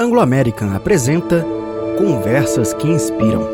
Anglo American apresenta Conversas que Inspiram.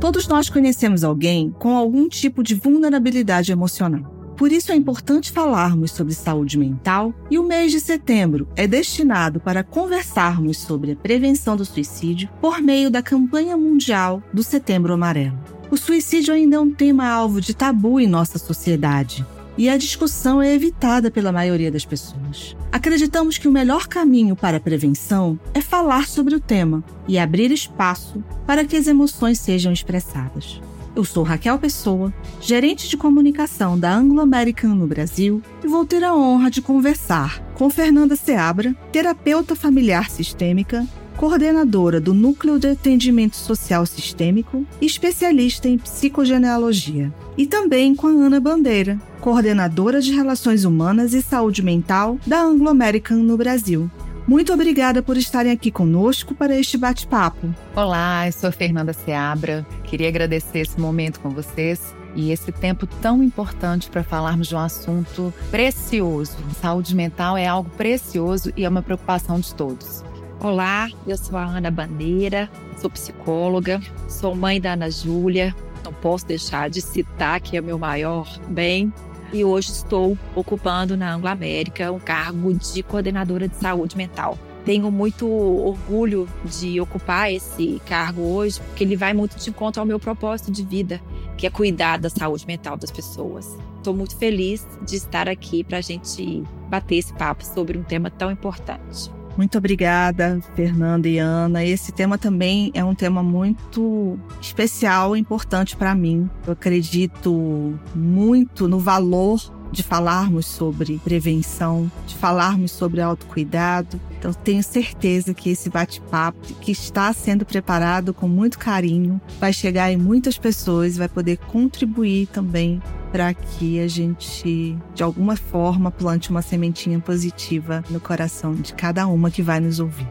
Todos nós conhecemos alguém com algum tipo de vulnerabilidade emocional. Por isso é importante falarmos sobre saúde mental e o mês de setembro é destinado para conversarmos sobre a prevenção do suicídio por meio da campanha mundial do Setembro Amarelo. O suicídio ainda é um tema alvo de tabu em nossa sociedade e a discussão é evitada pela maioria das pessoas. Acreditamos que o melhor caminho para a prevenção é falar sobre o tema e abrir espaço para que as emoções sejam expressadas. Eu sou Raquel Pessoa, gerente de comunicação da Anglo American no Brasil, e vou ter a honra de conversar com Fernanda Seabra, terapeuta familiar sistêmica coordenadora do Núcleo de Atendimento Social Sistêmico e especialista em psicogenealogia. E também com a Ana Bandeira, coordenadora de Relações Humanas e Saúde Mental da Anglo American no Brasil. Muito obrigada por estarem aqui conosco para este bate-papo. Olá, eu sou Fernanda Seabra. Queria agradecer esse momento com vocês e esse tempo tão importante para falarmos de um assunto precioso. Saúde mental é algo precioso e é uma preocupação de todos. Olá, eu sou a Ana Bandeira, sou psicóloga, sou mãe da Ana Júlia. Não posso deixar de citar que é meu maior bem. E hoje estou ocupando na Anglo América um cargo de coordenadora de saúde mental. Tenho muito orgulho de ocupar esse cargo hoje, porque ele vai muito de encontro ao meu propósito de vida, que é cuidar da saúde mental das pessoas. Estou muito feliz de estar aqui para a gente bater esse papo sobre um tema tão importante. Muito obrigada, Fernanda e Ana. Esse tema também é um tema muito especial e importante para mim. Eu acredito muito no valor de falarmos sobre prevenção, de falarmos sobre autocuidado. Então, tenho certeza que esse bate-papo, que está sendo preparado com muito carinho, vai chegar em muitas pessoas e vai poder contribuir também para que a gente, de alguma forma, plante uma sementinha positiva no coração de cada uma que vai nos ouvir.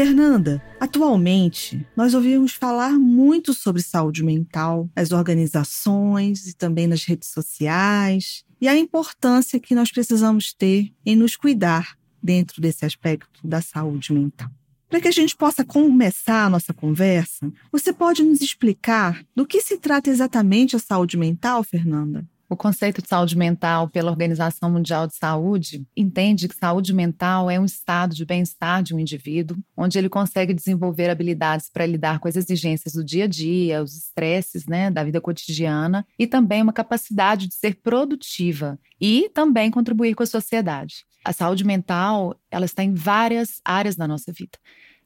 Fernanda, atualmente nós ouvimos falar muito sobre saúde mental nas organizações e também nas redes sociais e a importância que nós precisamos ter em nos cuidar dentro desse aspecto da saúde mental. Para que a gente possa começar a nossa conversa, você pode nos explicar do que se trata exatamente a saúde mental, Fernanda? O conceito de saúde mental pela Organização Mundial de Saúde entende que saúde mental é um estado de bem-estar de um indivíduo, onde ele consegue desenvolver habilidades para lidar com as exigências do dia a dia, os estresses né, da vida cotidiana e também uma capacidade de ser produtiva e também contribuir com a sociedade. A saúde mental, ela está em várias áreas da nossa vida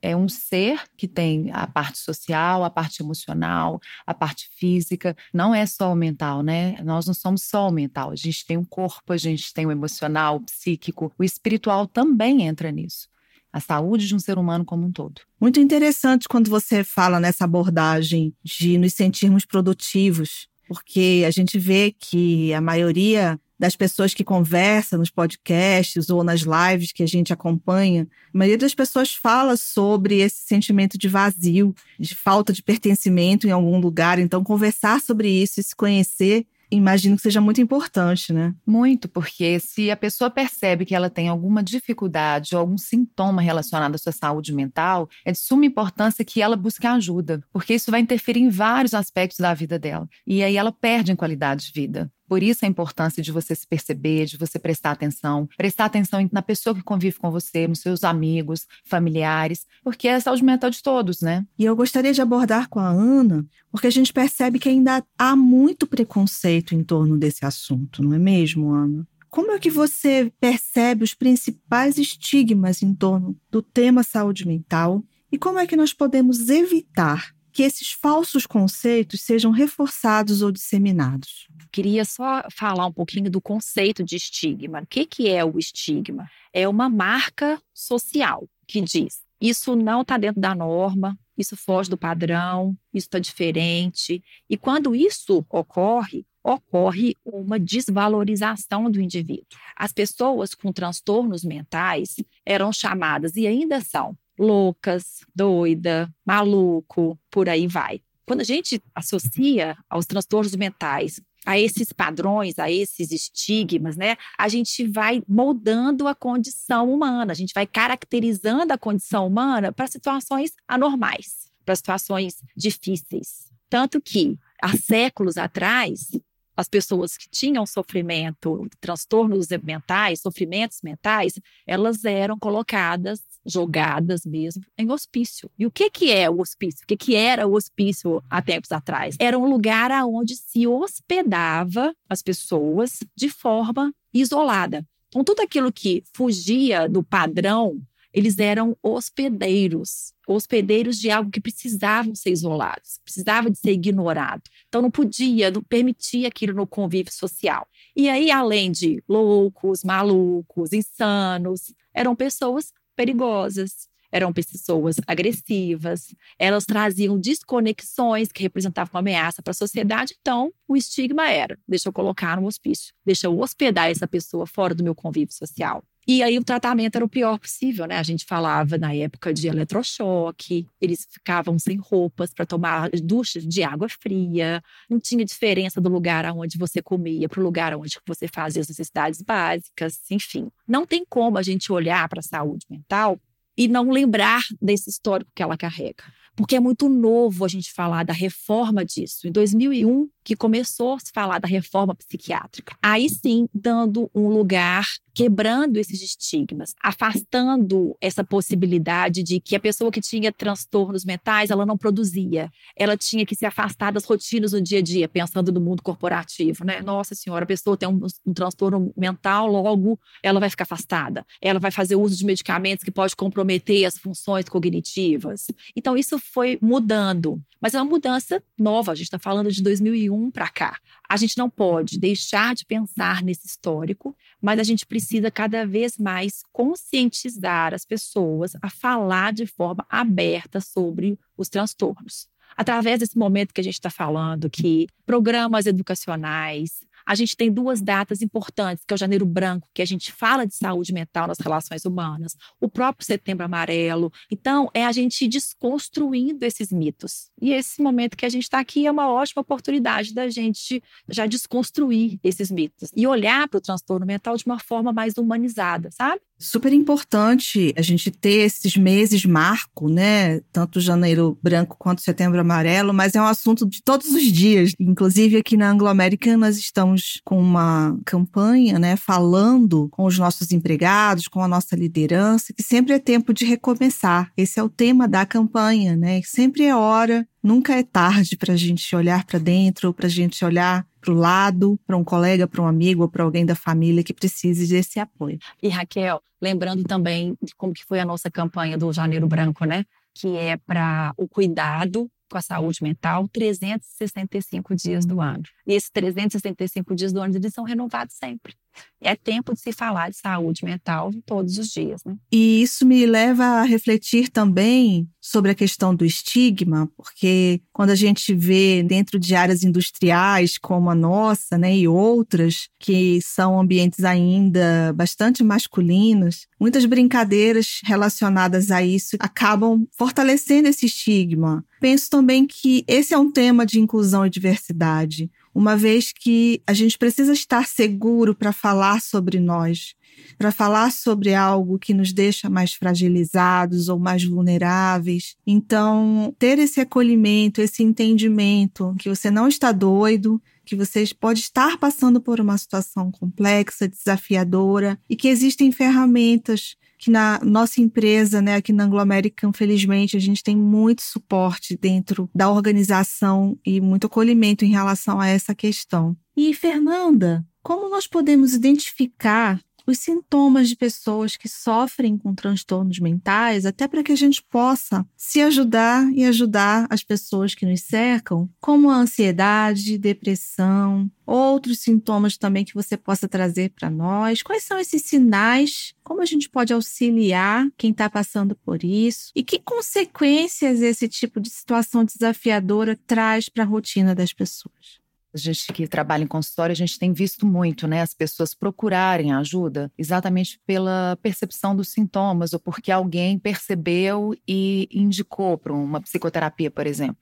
é um ser que tem a parte social, a parte emocional, a parte física. Não é só o mental, né? Nós não somos só o mental. A gente tem um corpo, a gente tem o emocional, o psíquico. O espiritual também entra nisso. A saúde de um ser humano como um todo. Muito interessante quando você fala nessa abordagem de nos sentirmos produtivos, porque a gente vê que a maioria das pessoas que conversam nos podcasts ou nas lives que a gente acompanha, a maioria das pessoas fala sobre esse sentimento de vazio, de falta de pertencimento em algum lugar. Então, conversar sobre isso e se conhecer imagino que seja muito importante, né? Muito, porque se a pessoa percebe que ela tem alguma dificuldade ou algum sintoma relacionado à sua saúde mental, é de suma importância que ela busque ajuda, porque isso vai interferir em vários aspectos da vida dela. E aí ela perde em qualidade de vida. Por isso a importância de você se perceber, de você prestar atenção, prestar atenção na pessoa que convive com você, nos seus amigos, familiares, porque é a saúde mental de todos, né? E eu gostaria de abordar com a Ana, porque a gente percebe que ainda há muito preconceito em torno desse assunto, não é mesmo, Ana? Como é que você percebe os principais estigmas em torno do tema saúde mental e como é que nós podemos evitar que esses falsos conceitos sejam reforçados ou disseminados? Queria só falar um pouquinho do conceito de estigma. O que, que é o estigma? É uma marca social que diz: isso não está dentro da norma, isso foge do padrão, isso está diferente. E quando isso ocorre, ocorre uma desvalorização do indivíduo. As pessoas com transtornos mentais eram chamadas, e ainda são, loucas, doida, maluco, por aí vai. Quando a gente associa aos transtornos mentais a esses padrões, a esses estigmas, né? A gente vai moldando a condição humana, a gente vai caracterizando a condição humana para situações anormais, para situações difíceis. Tanto que, há séculos atrás, as pessoas que tinham sofrimento, transtornos mentais, sofrimentos mentais, elas eram colocadas, jogadas mesmo, em hospício. E o que, que é o hospício? O que, que era o hospício há tempos atrás? Era um lugar onde se hospedava as pessoas de forma isolada. Então, tudo aquilo que fugia do padrão eles eram hospedeiros, hospedeiros de algo que precisavam ser isolados, precisava de ser ignorado. Então não podia, não permitia aquilo no convívio social. E aí, além de loucos, malucos, insanos, eram pessoas perigosas, eram pessoas agressivas, elas traziam desconexões que representavam uma ameaça para a sociedade. Então, o estigma era: deixa eu colocar no hospício, deixa eu hospedar essa pessoa fora do meu convívio social. E aí o tratamento era o pior possível, né? A gente falava na época de eletrochoque, eles ficavam sem roupas para tomar duchas de água fria, não tinha diferença do lugar onde você comia para o lugar onde você fazia as necessidades básicas, enfim. Não tem como a gente olhar para a saúde mental e não lembrar desse histórico que ela carrega. Porque é muito novo a gente falar da reforma disso. Em 2001, que começou a se falar da reforma psiquiátrica. Aí sim, dando um lugar, quebrando esses estigmas, afastando essa possibilidade de que a pessoa que tinha transtornos mentais, ela não produzia. Ela tinha que se afastar das rotinas do dia a dia, pensando no mundo corporativo, né? Nossa senhora, a pessoa tem um, um transtorno mental, logo ela vai ficar afastada. Ela vai fazer uso de medicamentos que pode comprometer as funções cognitivas. Então isso foi mudando, mas é uma mudança nova. A gente está falando de 2001 2021 para cá. A gente não pode deixar de pensar nesse histórico, mas a gente precisa cada vez mais conscientizar as pessoas a falar de forma aberta sobre os transtornos. Através desse momento que a gente está falando, que programas educacionais, a gente tem duas datas importantes, que é o Janeiro Branco, que a gente fala de saúde mental nas relações humanas, o próprio Setembro Amarelo. Então, é a gente desconstruindo esses mitos. E esse momento que a gente está aqui é uma ótima oportunidade da gente já desconstruir esses mitos e olhar para o transtorno mental de uma forma mais humanizada, sabe? Super importante a gente ter esses meses marco, né? Tanto janeiro branco quanto setembro amarelo, mas é um assunto de todos os dias. Inclusive aqui na Anglo American nós estamos com uma campanha, né, falando com os nossos empregados, com a nossa liderança, que sempre é tempo de recomeçar. Esse é o tema da campanha, né? Sempre é hora Nunca é tarde para a gente olhar para dentro, para a gente olhar para o lado, para um colega, para um amigo ou para alguém da família que precise desse apoio. E Raquel, lembrando também de como que foi a nossa campanha do Janeiro Branco, né? Que é para o cuidado com a saúde mental 365 dias do ano. E esses 365 dias do ano eles são renovados sempre. É tempo de se falar de saúde mental todos os dias. Né? E isso me leva a refletir também sobre a questão do estigma, porque quando a gente vê dentro de áreas industriais como a nossa, né, e outras que são ambientes ainda bastante masculinos, muitas brincadeiras relacionadas a isso acabam fortalecendo esse estigma. Penso também que esse é um tema de inclusão e diversidade uma vez que a gente precisa estar seguro para falar sobre nós, para falar sobre algo que nos deixa mais fragilizados ou mais vulneráveis. Então, ter esse acolhimento, esse entendimento que você não está doido, que você pode estar passando por uma situação complexa, desafiadora e que existem ferramentas que na nossa empresa, né, aqui na Anglo American, felizmente, a gente tem muito suporte dentro da organização e muito acolhimento em relação a essa questão. E, Fernanda, como nós podemos identificar os sintomas de pessoas que sofrem com transtornos mentais, até para que a gente possa se ajudar e ajudar as pessoas que nos cercam, como a ansiedade, depressão, outros sintomas também que você possa trazer para nós. Quais são esses sinais? Como a gente pode auxiliar quem está passando por isso? E que consequências esse tipo de situação desafiadora traz para a rotina das pessoas? A gente que trabalha em consultório, a gente tem visto muito, né, as pessoas procurarem ajuda exatamente pela percepção dos sintomas ou porque alguém percebeu e indicou para uma psicoterapia, por exemplo.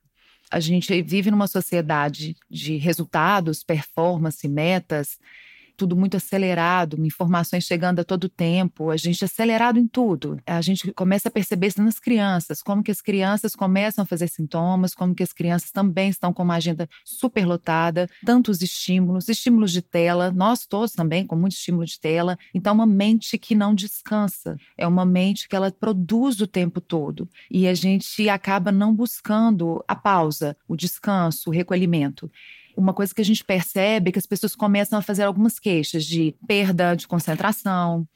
A gente vive numa sociedade de resultados, performance, metas, tudo muito acelerado, informações chegando a todo tempo, a gente é acelerado em tudo. A gente começa a perceber isso nas crianças, como que as crianças começam a fazer sintomas, como que as crianças também estão com uma agenda superlotada, tantos estímulos, estímulos de tela, nós todos também com muito estímulo de tela. Então, uma mente que não descansa, é uma mente que ela produz o tempo todo e a gente acaba não buscando a pausa, o descanso, o recolhimento uma coisa que a gente percebe é que as pessoas começam a fazer algumas queixas de perda de concentração.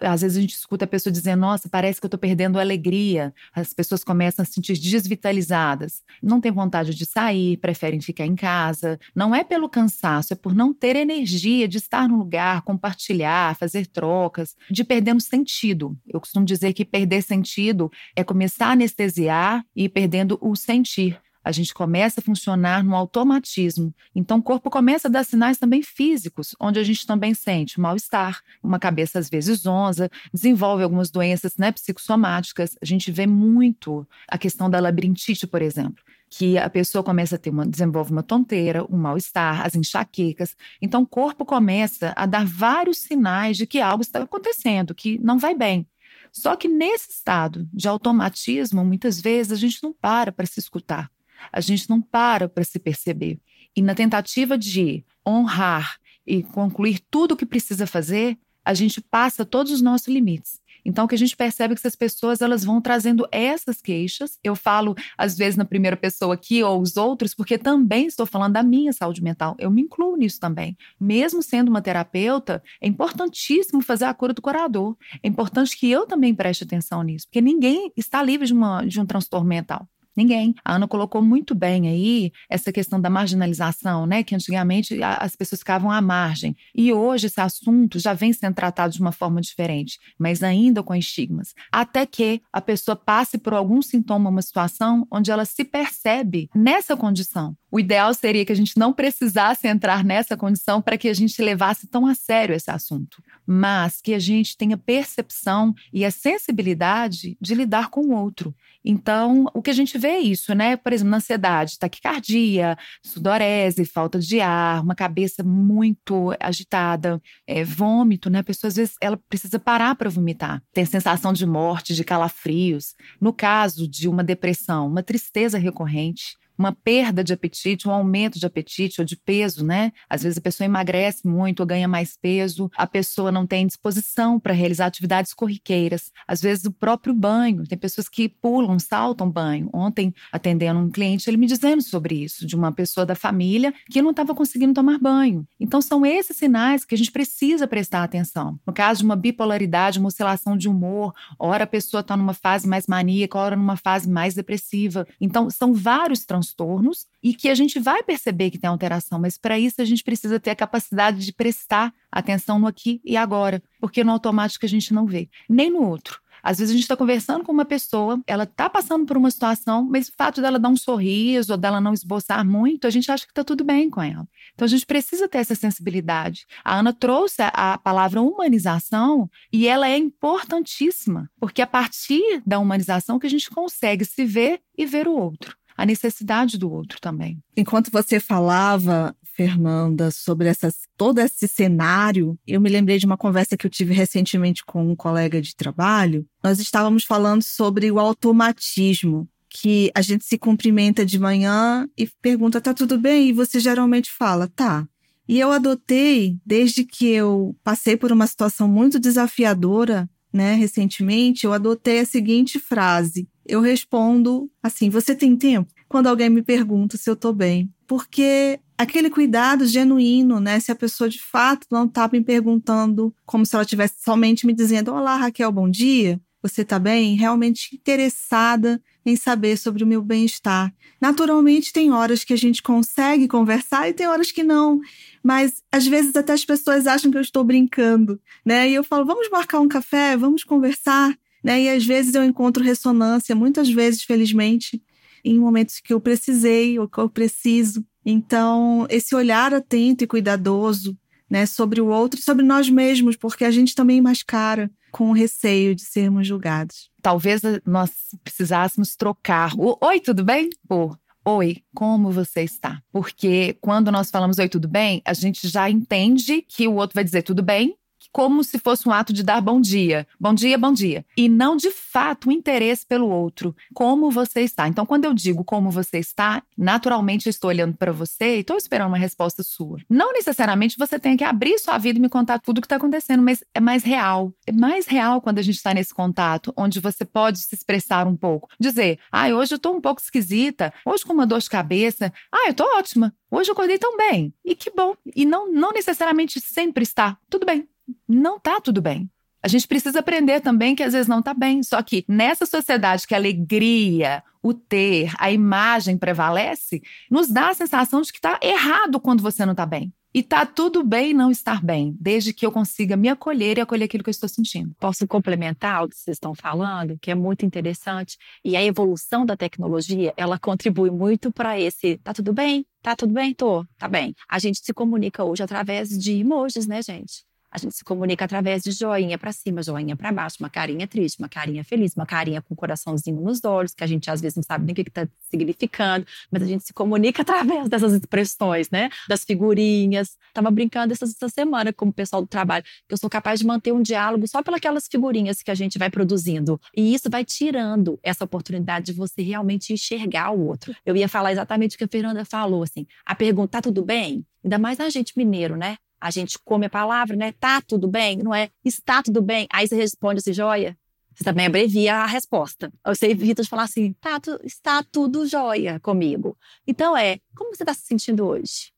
Às vezes a gente escuta a pessoa dizendo: Nossa, parece que eu estou perdendo a alegria. As pessoas começam a se sentir desvitalizadas. Não têm vontade de sair, preferem ficar em casa. Não é pelo cansaço, é por não ter energia de estar no lugar, compartilhar, fazer trocas, de perdendo sentido. Eu costumo dizer que perder sentido é começar a anestesiar e ir perdendo o sentir a gente começa a funcionar no automatismo. Então, o corpo começa a dar sinais também físicos, onde a gente também sente mal-estar, uma cabeça às vezes zonza, desenvolve algumas doenças né, psicossomáticas. A gente vê muito a questão da labirintite, por exemplo que a pessoa começa a ter uma, desenvolve uma tonteira, um mal-estar, as enxaquecas. Então, o corpo começa a dar vários sinais de que algo está acontecendo, que não vai bem. Só que nesse estado de automatismo, muitas vezes a gente não para para se escutar a gente não para para se perceber. E na tentativa de honrar e concluir tudo o que precisa fazer, a gente passa todos os nossos limites. Então, o que a gente percebe é que essas pessoas elas vão trazendo essas queixas. Eu falo, às vezes, na primeira pessoa aqui ou os outros, porque também estou falando da minha saúde mental. Eu me incluo nisso também. Mesmo sendo uma terapeuta, é importantíssimo fazer a cura do curador. É importante que eu também preste atenção nisso, porque ninguém está livre de, uma, de um transtorno mental. Ninguém. A Ana colocou muito bem aí essa questão da marginalização, né? Que antigamente as pessoas ficavam à margem. E hoje esse assunto já vem sendo tratado de uma forma diferente, mas ainda com estigmas. Até que a pessoa passe por algum sintoma, uma situação onde ela se percebe nessa condição. O ideal seria que a gente não precisasse entrar nessa condição para que a gente levasse tão a sério esse assunto, mas que a gente tenha percepção e a sensibilidade de lidar com o outro. Então, o que a gente vê é isso, né? Por exemplo, na ansiedade, taquicardia, sudorese, falta de ar, uma cabeça muito agitada, é, vômito, né? A pessoa às vezes ela precisa parar para vomitar. Tem sensação de morte, de calafrios. No caso de uma depressão, uma tristeza recorrente, uma perda de apetite, um aumento de apetite ou de peso, né? Às vezes a pessoa emagrece muito ou ganha mais peso, a pessoa não tem disposição para realizar atividades corriqueiras. Às vezes o próprio banho, tem pessoas que pulam, saltam banho. Ontem, atendendo um cliente, ele me dizendo sobre isso, de uma pessoa da família que não estava conseguindo tomar banho. Então são esses sinais que a gente precisa prestar atenção. No caso de uma bipolaridade, uma oscilação de humor, ora a pessoa está numa fase mais maníaca, ora numa fase mais depressiva. Então são vários transtornos transtornos e que a gente vai perceber que tem alteração, mas para isso a gente precisa ter a capacidade de prestar atenção no aqui e agora, porque no automático a gente não vê, nem no outro. Às vezes a gente está conversando com uma pessoa, ela está passando por uma situação, mas o fato dela dar um sorriso ou dela não esboçar muito, a gente acha que está tudo bem com ela. Então a gente precisa ter essa sensibilidade. A Ana trouxe a palavra humanização e ela é importantíssima, porque a partir da humanização que a gente consegue se ver e ver o outro a necessidade do outro também. Enquanto você falava, Fernanda, sobre essas, todo esse cenário, eu me lembrei de uma conversa que eu tive recentemente com um colega de trabalho. Nós estávamos falando sobre o automatismo que a gente se cumprimenta de manhã e pergunta: tá tudo bem? E você geralmente fala: tá. E eu adotei, desde que eu passei por uma situação muito desafiadora, né, recentemente, eu adotei a seguinte frase: eu respondo assim: Você tem tempo? Quando alguém me pergunta se eu tô bem. Porque aquele cuidado genuíno, né? Se a pessoa de fato não tá me perguntando como se ela estivesse somente me dizendo: Olá, Raquel, bom dia. Você tá bem? Realmente interessada em saber sobre o meu bem-estar. Naturalmente, tem horas que a gente consegue conversar e tem horas que não. Mas às vezes até as pessoas acham que eu estou brincando, né? E eu falo: vamos marcar um café, vamos conversar né? E às vezes eu encontro ressonância, muitas vezes, felizmente, em momentos que eu precisei ou que eu preciso. Então, esse olhar atento e cuidadoso, né, sobre o outro e sobre nós mesmos, porque a gente também mascara com o receio de sermos julgados. Talvez nós precisássemos trocar o oi, tudo bem? Por Oi, como você está? Porque quando nós falamos oi, tudo bem, a gente já entende que o outro vai dizer tudo bem como se fosse um ato de dar bom dia. Bom dia, bom dia. E não de fato o interesse pelo outro. Como você está. Então, quando eu digo como você está, naturalmente eu estou olhando para você e estou esperando uma resposta sua. Não necessariamente você tem que abrir sua vida e me contar tudo o que está acontecendo, mas é mais real. É mais real quando a gente está nesse contato, onde você pode se expressar um pouco. Dizer, ah, hoje eu estou um pouco esquisita, hoje com uma dor de cabeça. Ah, eu estou ótima. Hoje eu acordei tão bem. E que bom. E não, não necessariamente sempre está. Tudo bem não tá tudo bem. A gente precisa aprender também que às vezes não está bem. Só que nessa sociedade que a alegria, o ter, a imagem prevalece, nos dá a sensação de que está errado quando você não está bem. E tá tudo bem não estar bem, desde que eu consiga me acolher e acolher aquilo que eu estou sentindo. Posso complementar o que vocês estão falando, que é muito interessante. E a evolução da tecnologia, ela contribui muito para esse. Tá tudo bem? Tá tudo bem? Tô. Tá bem. A gente se comunica hoje através de emojis, né, gente? A gente se comunica através de joinha para cima, joinha para baixo, uma carinha triste, uma carinha feliz, uma carinha com um coraçãozinho nos olhos, que a gente às vezes não sabe nem o que está significando, mas a gente se comunica através dessas expressões, né? Das figurinhas. Tava brincando essa, essa semana com o pessoal do trabalho, que eu sou capaz de manter um diálogo só pelas figurinhas que a gente vai produzindo. E isso vai tirando essa oportunidade de você realmente enxergar o outro. Eu ia falar exatamente o que a Fernanda falou, assim, a pergunta, tá tudo bem? Ainda mais a gente mineiro, né? A gente come a palavra, né? Tá tudo bem, não é? Está tudo bem. Aí você responde assim, joia. Você também abrevia a resposta. Você evita de falar assim, tá, tu, está tudo jóia comigo. Então é, como você está se sentindo hoje?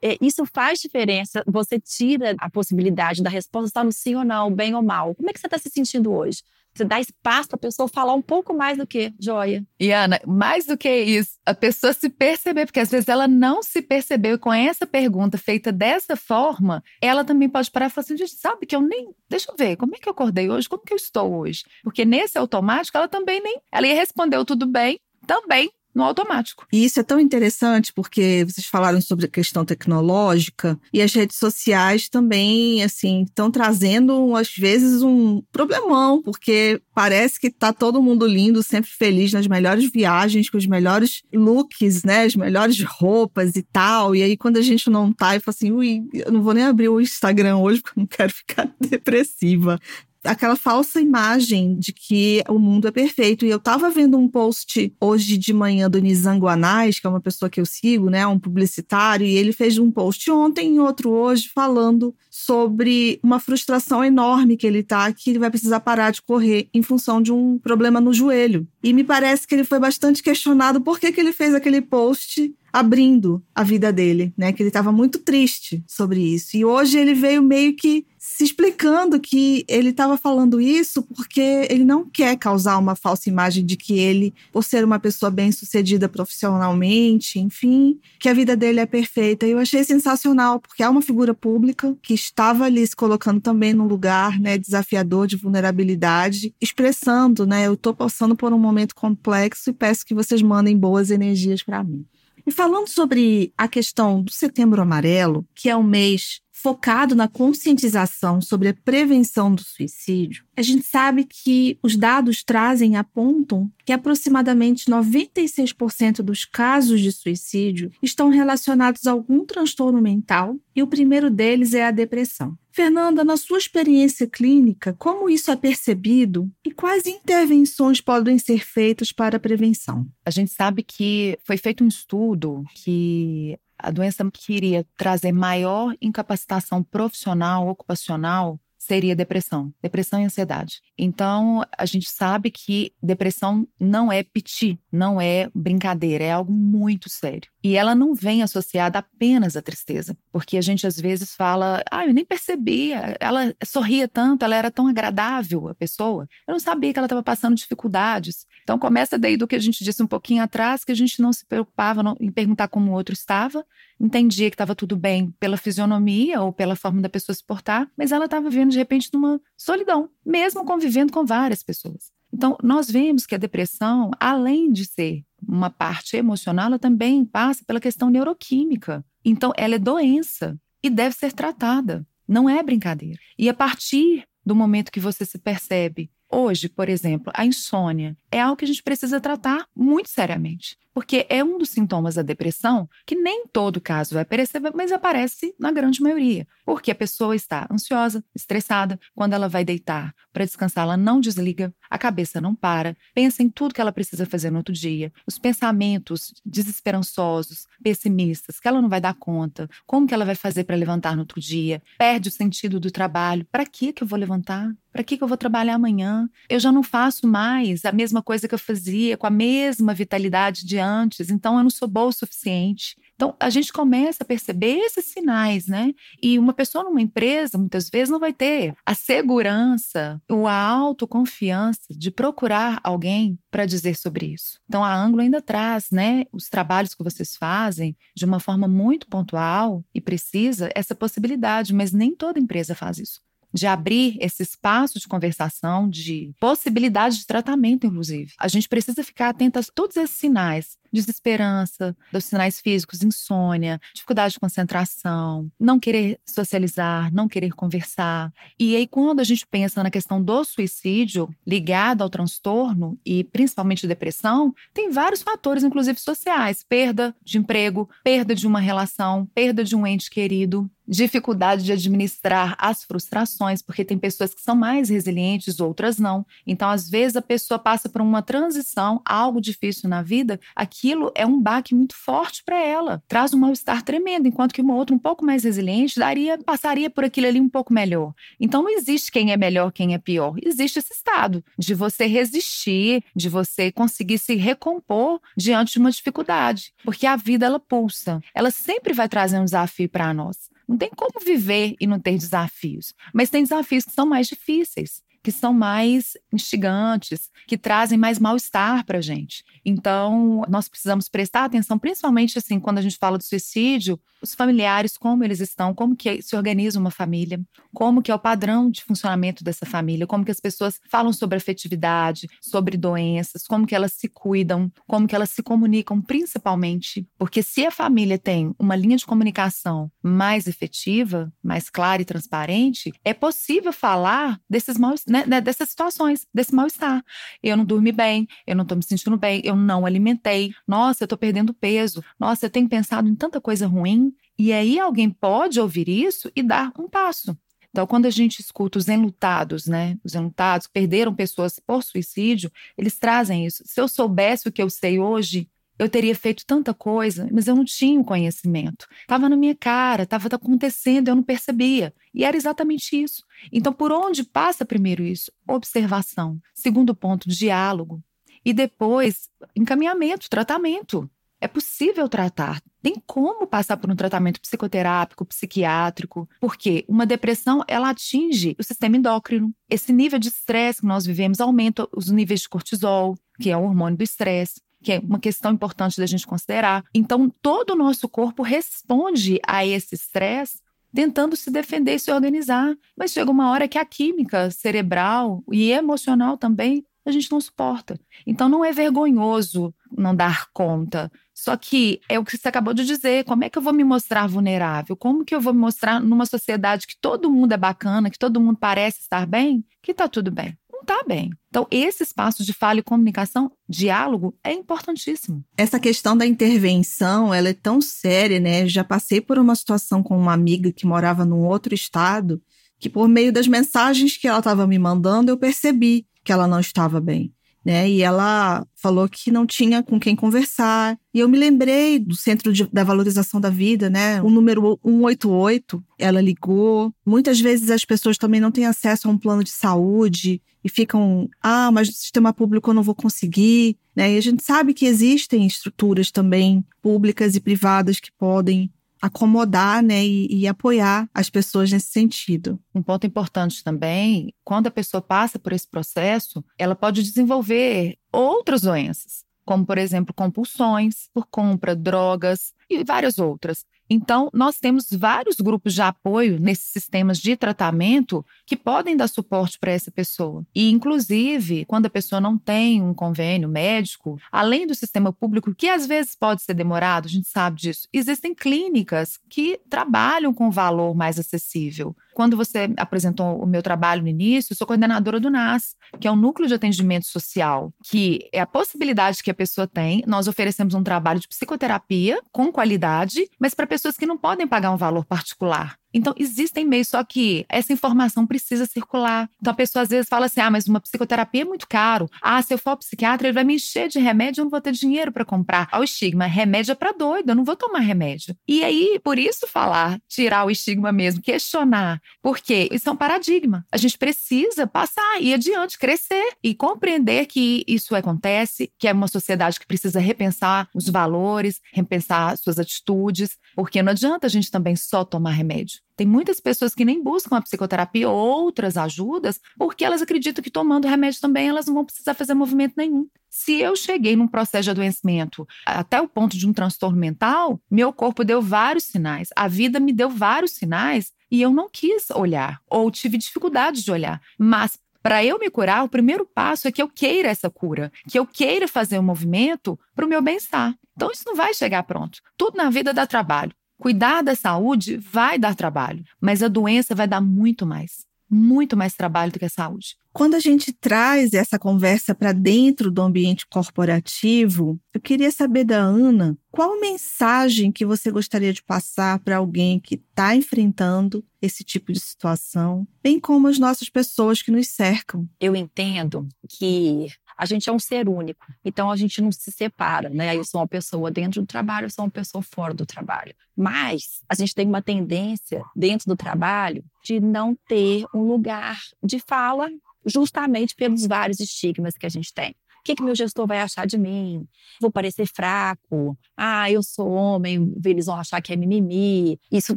É, isso faz diferença. Você tira a possibilidade da resposta estar no sim ou não, bem ou mal. Como é que você está se sentindo hoje? Você dá espaço para a pessoa falar um pouco mais do que joia. E Ana, mais do que isso, a pessoa se perceber, porque às vezes ela não se percebeu com essa pergunta feita dessa forma, ela também pode parar e falar assim, sabe que eu nem, deixa eu ver, como é que eu acordei hoje? Como que eu estou hoje? Porque nesse automático ela também nem, ela ia responder tudo bem, também no automático. E isso é tão interessante porque vocês falaram sobre a questão tecnológica e as redes sociais também, assim, estão trazendo às vezes um problemão, porque parece que tá todo mundo lindo, sempre feliz nas melhores viagens, com os melhores looks, né, as melhores roupas e tal. E aí quando a gente não tá e fala assim, ui, eu não vou nem abrir o Instagram hoje porque eu não quero ficar depressiva aquela falsa imagem de que o mundo é perfeito. E eu estava vendo um post hoje de manhã do Nizam Guanais, que é uma pessoa que eu sigo, né, um publicitário, e ele fez um post ontem e outro hoje falando sobre uma frustração enorme que ele tá, que ele vai precisar parar de correr em função de um problema no joelho. E me parece que ele foi bastante questionado por que, que ele fez aquele post abrindo a vida dele, né? Que ele estava muito triste sobre isso. E hoje ele veio meio que se explicando que ele estava falando isso porque ele não quer causar uma falsa imagem de que ele, por ser uma pessoa bem-sucedida profissionalmente, enfim, que a vida dele é perfeita. E eu achei sensacional, porque é uma figura pública que estava ali se colocando também num lugar, né, desafiador de vulnerabilidade, expressando, né, eu estou passando por um momento complexo e peço que vocês mandem boas energias para mim. E falando sobre a questão do Setembro Amarelo, que é um mês focado na conscientização sobre a prevenção do suicídio, a gente sabe que os dados trazem apontam que aproximadamente 96% dos casos de suicídio estão relacionados a algum transtorno mental e o primeiro deles é a depressão. Fernanda, na sua experiência clínica, como isso é percebido e quais intervenções podem ser feitas para a prevenção? A gente sabe que foi feito um estudo que a doença que iria trazer maior incapacitação profissional, ocupacional, seria depressão, depressão e ansiedade. Então, a gente sabe que depressão não é piti, não é brincadeira, é algo muito sério. E ela não vem associada apenas à tristeza, porque a gente às vezes fala, ah, eu nem percebia, ela sorria tanto, ela era tão agradável, a pessoa. Eu não sabia que ela estava passando dificuldades. Então, começa daí do que a gente disse um pouquinho atrás, que a gente não se preocupava em perguntar como o outro estava, entendia que estava tudo bem pela fisionomia ou pela forma da pessoa se portar, mas ela estava vivendo de repente numa solidão, mesmo convivendo com várias pessoas. Então, nós vemos que a depressão, além de ser uma parte emocional, ela também passa pela questão neuroquímica. Então, ela é doença e deve ser tratada. Não é brincadeira. E a partir do momento que você se percebe Hoje, por exemplo, a insônia, é algo que a gente precisa tratar muito seriamente. Porque é um dos sintomas da depressão que nem todo caso vai aparecer, mas aparece na grande maioria. Porque a pessoa está ansiosa, estressada, quando ela vai deitar para descansar, ela não desliga, a cabeça não para, pensa em tudo que ela precisa fazer no outro dia, os pensamentos desesperançosos, pessimistas, que ela não vai dar conta, como que ela vai fazer para levantar no outro dia, perde o sentido do trabalho. Para que que eu vou levantar? Para que, que eu vou trabalhar amanhã? Eu já não faço mais a mesma coisa que eu fazia, com a mesma vitalidade de antes, então eu não sou boa o suficiente. Então, a gente começa a perceber esses sinais, né? E uma pessoa numa empresa, muitas vezes, não vai ter a segurança ou a autoconfiança de procurar alguém para dizer sobre isso. Então, a Anglo ainda traz, né, os trabalhos que vocês fazem de uma forma muito pontual e precisa essa possibilidade, mas nem toda empresa faz isso de abrir esse espaço de conversação, de possibilidade de tratamento, inclusive. A gente precisa ficar atento a todos esses sinais desesperança, dos sinais físicos, insônia, dificuldade de concentração, não querer socializar, não querer conversar. E aí, quando a gente pensa na questão do suicídio ligado ao transtorno e principalmente depressão, tem vários fatores, inclusive sociais: perda de emprego, perda de uma relação, perda de um ente querido, dificuldade de administrar as frustrações, porque tem pessoas que são mais resilientes, outras não. Então, às vezes, a pessoa passa por uma transição, algo difícil na vida, aquilo é um baque muito forte para ela, traz um mal-estar tremendo, enquanto que uma outra um pouco mais resiliente daria, passaria por aquilo ali um pouco melhor. Então, não existe quem é melhor, quem é pior. Existe esse estado de você resistir, de você conseguir se recompor diante de uma dificuldade, porque a vida ela pulsa, ela sempre vai trazer um desafio para nós. Não tem como viver e não ter desafios. Mas tem desafios que são mais difíceis que são mais instigantes, que trazem mais mal-estar para a gente. Então, nós precisamos prestar atenção, principalmente assim, quando a gente fala do suicídio, os familiares, como eles estão, como que se organiza uma família, como que é o padrão de funcionamento dessa família, como que as pessoas falam sobre afetividade, sobre doenças, como que elas se cuidam, como que elas se comunicam, principalmente, porque se a família tem uma linha de comunicação mais efetiva, mais clara e transparente, é possível falar desses mal, né, né dessas situações, desse mal-estar. Eu não dormi bem, eu não estou me sentindo bem, eu não alimentei, nossa, eu estou perdendo peso, nossa, eu tenho pensado em tanta coisa ruim. E aí alguém pode ouvir isso e dar um passo. Então, quando a gente escuta os enlutados, né, os enlutados perderam pessoas por suicídio, eles trazem isso. Se eu soubesse o que eu sei hoje, eu teria feito tanta coisa, mas eu não tinha o conhecimento. Estava na minha cara, estava acontecendo, eu não percebia. E era exatamente isso. Então, por onde passa primeiro isso? Observação. Segundo ponto, diálogo. E depois, encaminhamento, tratamento. É possível tratar. Tem como passar por um tratamento psicoterápico, psiquiátrico, porque uma depressão ela atinge o sistema endócrino. Esse nível de estresse que nós vivemos aumenta os níveis de cortisol, que é o hormônio do estresse que é uma questão importante da gente considerar. Então, todo o nosso corpo responde a esse estresse tentando se defender e se organizar. Mas chega uma hora que a química cerebral e emocional também a gente não suporta. Então não é vergonhoso não dar conta. Só que é o que você acabou de dizer, como é que eu vou me mostrar vulnerável? Como que eu vou me mostrar numa sociedade que todo mundo é bacana, que todo mundo parece estar bem, que tá tudo bem? Não tá bem. Então, esse espaço de fala e comunicação, diálogo, é importantíssimo. Essa questão da intervenção, ela é tão séria, né? Já passei por uma situação com uma amiga que morava num outro estado, que por meio das mensagens que ela estava me mandando, eu percebi que ela não estava bem. Né? E ela falou que não tinha com quem conversar. E eu me lembrei do Centro de, da Valorização da Vida, né? O número 188, ela ligou. Muitas vezes as pessoas também não têm acesso a um plano de saúde e ficam, ah, mas no sistema público eu não vou conseguir. Né? E a gente sabe que existem estruturas também públicas e privadas que podem acomodar né, e, e, apoiar as pessoas nesse sentido. Um ponto importante também, quando a pessoa passa por esse processo, ela pode desenvolver outras doenças, como, por exemplo, compulsões por compra, drogas e várias outras. Então, nós temos vários grupos de apoio nesses sistemas de tratamento que podem dar suporte para essa pessoa. E, inclusive, quando a pessoa não tem um convênio médico, além do sistema público, que às vezes pode ser demorado, a gente sabe disso, existem clínicas que trabalham com valor mais acessível quando você apresentou o meu trabalho no início, eu sou coordenadora do NAS, que é um núcleo de atendimento social, que é a possibilidade que a pessoa tem. Nós oferecemos um trabalho de psicoterapia com qualidade, mas para pessoas que não podem pagar um valor particular. Então, existem meios, só que essa informação precisa circular. Então, a pessoa às vezes fala assim: ah, mas uma psicoterapia é muito caro. Ah, se eu for ao psiquiatra, ele vai me encher de remédio, eu não vou ter dinheiro para comprar. Ao estigma, remédio é para doido, eu não vou tomar remédio. E aí, por isso falar, tirar o estigma mesmo, questionar, porque isso é um paradigma. A gente precisa passar, ir adiante, crescer e compreender que isso acontece, que é uma sociedade que precisa repensar os valores, repensar suas atitudes, porque não adianta a gente também só tomar remédio. Tem muitas pessoas que nem buscam a psicoterapia ou outras ajudas porque elas acreditam que tomando remédio também elas não vão precisar fazer movimento nenhum. Se eu cheguei num processo de adoecimento até o ponto de um transtorno mental, meu corpo deu vários sinais, a vida me deu vários sinais e eu não quis olhar ou tive dificuldade de olhar. Mas para eu me curar, o primeiro passo é que eu queira essa cura, que eu queira fazer um movimento para o meu bem-estar. Então, isso não vai chegar pronto. Tudo na vida dá trabalho. Cuidar da saúde vai dar trabalho, mas a doença vai dar muito mais. Muito mais trabalho do que a saúde. Quando a gente traz essa conversa para dentro do ambiente corporativo, eu queria saber da Ana qual mensagem que você gostaria de passar para alguém que está enfrentando esse tipo de situação, bem como as nossas pessoas que nos cercam. Eu entendo que a gente é um ser único, então a gente não se separa, né? Eu sou uma pessoa dentro do trabalho, eu sou uma pessoa fora do trabalho. Mas a gente tem uma tendência dentro do trabalho de não ter um lugar de fala, justamente pelos vários estigmas que a gente tem. O que, que meu gestor vai achar de mim? Vou parecer fraco. Ah, eu sou homem, eles vão achar que é mimimi. Isso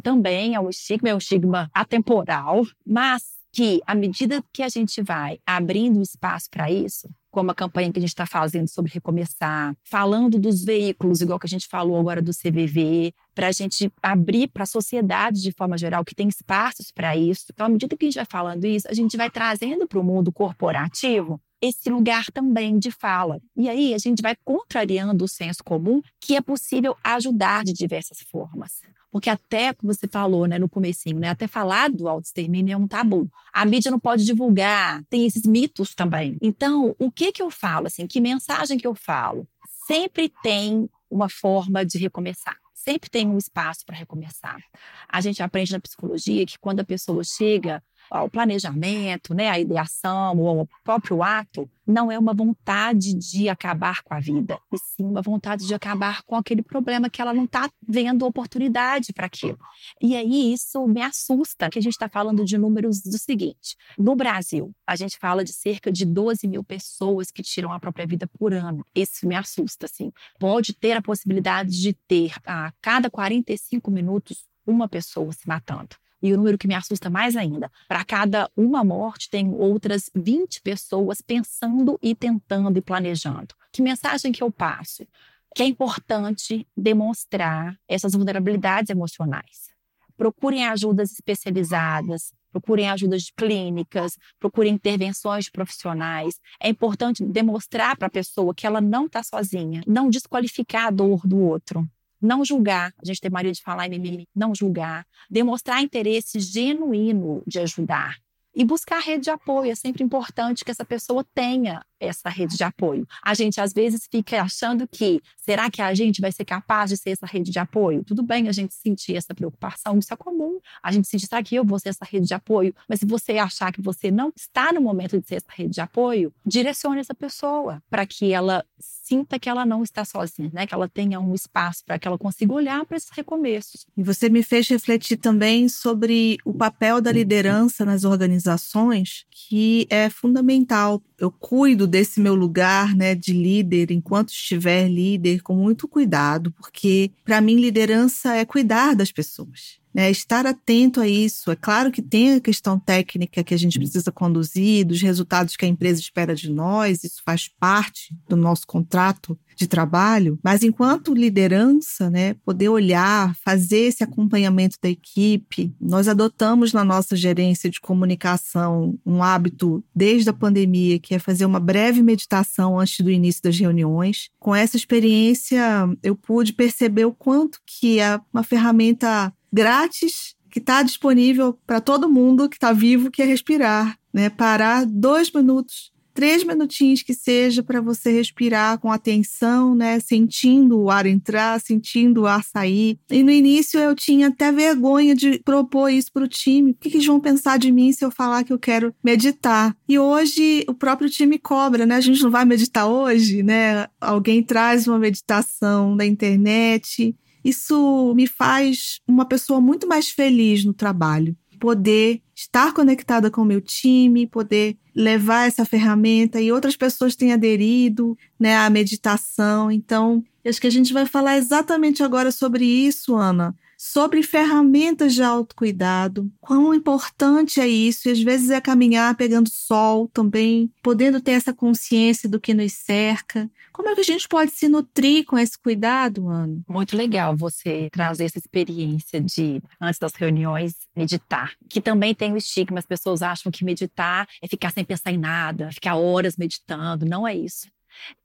também é um estigma, é um estigma atemporal, mas que à medida que a gente vai abrindo espaço para isso, como a campanha que a gente está fazendo sobre recomeçar, falando dos veículos, igual que a gente falou agora do CVV, para a gente abrir para a sociedade de forma geral, que tem espaços para isso. Então, à medida que a gente vai falando isso, a gente vai trazendo para o mundo corporativo esse lugar também de fala. E aí a gente vai contrariando o senso comum que é possível ajudar de diversas formas. Porque até, como você falou né, no comecinho, né, até falar do autoextermínio é um tabu. A mídia não pode divulgar, tem esses mitos também. Então, o que, que eu falo? Assim, que mensagem que eu falo? Sempre tem uma forma de recomeçar. Sempre tem um espaço para recomeçar. A gente aprende na psicologia que quando a pessoa chega o planejamento, né, a ideação, o próprio ato, não é uma vontade de acabar com a vida, e sim uma vontade de acabar com aquele problema que ela não está vendo oportunidade para aquilo. E aí isso me assusta, que a gente está falando de números do seguinte: no Brasil, a gente fala de cerca de 12 mil pessoas que tiram a própria vida por ano. Isso me assusta, assim. Pode ter a possibilidade de ter a cada 45 minutos uma pessoa se matando. E o número que me assusta mais ainda, para cada uma morte tem outras 20 pessoas pensando e tentando e planejando. Que mensagem que eu passo? Que é importante demonstrar essas vulnerabilidades emocionais. Procurem ajudas especializadas, procurem ajudas clínicas, procurem intervenções profissionais. É importante demonstrar para a pessoa que ela não está sozinha, não desqualificar a dor do outro não julgar, a gente tem maneira de falar mimimi, não julgar, demonstrar interesse genuíno de ajudar e buscar rede de apoio. É sempre importante que essa pessoa tenha essa rede de apoio. A gente às vezes fica achando que será que a gente vai ser capaz de ser essa rede de apoio? Tudo bem a gente sentir essa preocupação, isso é comum. A gente sentir, será que eu vou ser essa rede de apoio? Mas se você achar que você não está no momento de ser essa rede de apoio, direcione essa pessoa para que ela sinta que ela não está sozinha, né? Que ela tenha um espaço para que ela consiga olhar para esses recomeços. E você me fez refletir também sobre o papel da liderança nas organizações, que é fundamental. Eu cuido desse meu lugar, né, de líder, enquanto estiver líder, com muito cuidado, porque para mim liderança é cuidar das pessoas. Né, estar atento a isso. É claro que tem a questão técnica que a gente precisa conduzir, dos resultados que a empresa espera de nós, isso faz parte do nosso contrato de trabalho, mas enquanto liderança, né, poder olhar, fazer esse acompanhamento da equipe. Nós adotamos na nossa gerência de comunicação um hábito desde a pandemia, que é fazer uma breve meditação antes do início das reuniões. Com essa experiência, eu pude perceber o quanto que é uma ferramenta grátis que está disponível para todo mundo que está vivo, que é respirar, né? Parar dois minutos três minutinhos que seja para você respirar com atenção, né? Sentindo o ar entrar, sentindo o ar sair. E no início eu tinha até vergonha de propor isso para o time. O que, que eles vão pensar de mim se eu falar que eu quero meditar? E hoje o próprio time cobra, né? A gente não vai meditar hoje, né? Alguém traz uma meditação da internet. Isso me faz uma pessoa muito mais feliz no trabalho. Poder estar conectada com o meu time, poder levar essa ferramenta e outras pessoas têm aderido né, à meditação. Então, acho que a gente vai falar exatamente agora sobre isso, Ana. Sobre ferramentas de autocuidado, quão importante é isso, e às vezes é caminhar pegando sol também, podendo ter essa consciência do que nos cerca. Como é que a gente pode se nutrir com esse cuidado, Ana? Muito legal você trazer essa experiência de, antes das reuniões, meditar. Que também tem o estigma, as pessoas acham que meditar é ficar sem pensar em nada, ficar horas meditando. Não é isso.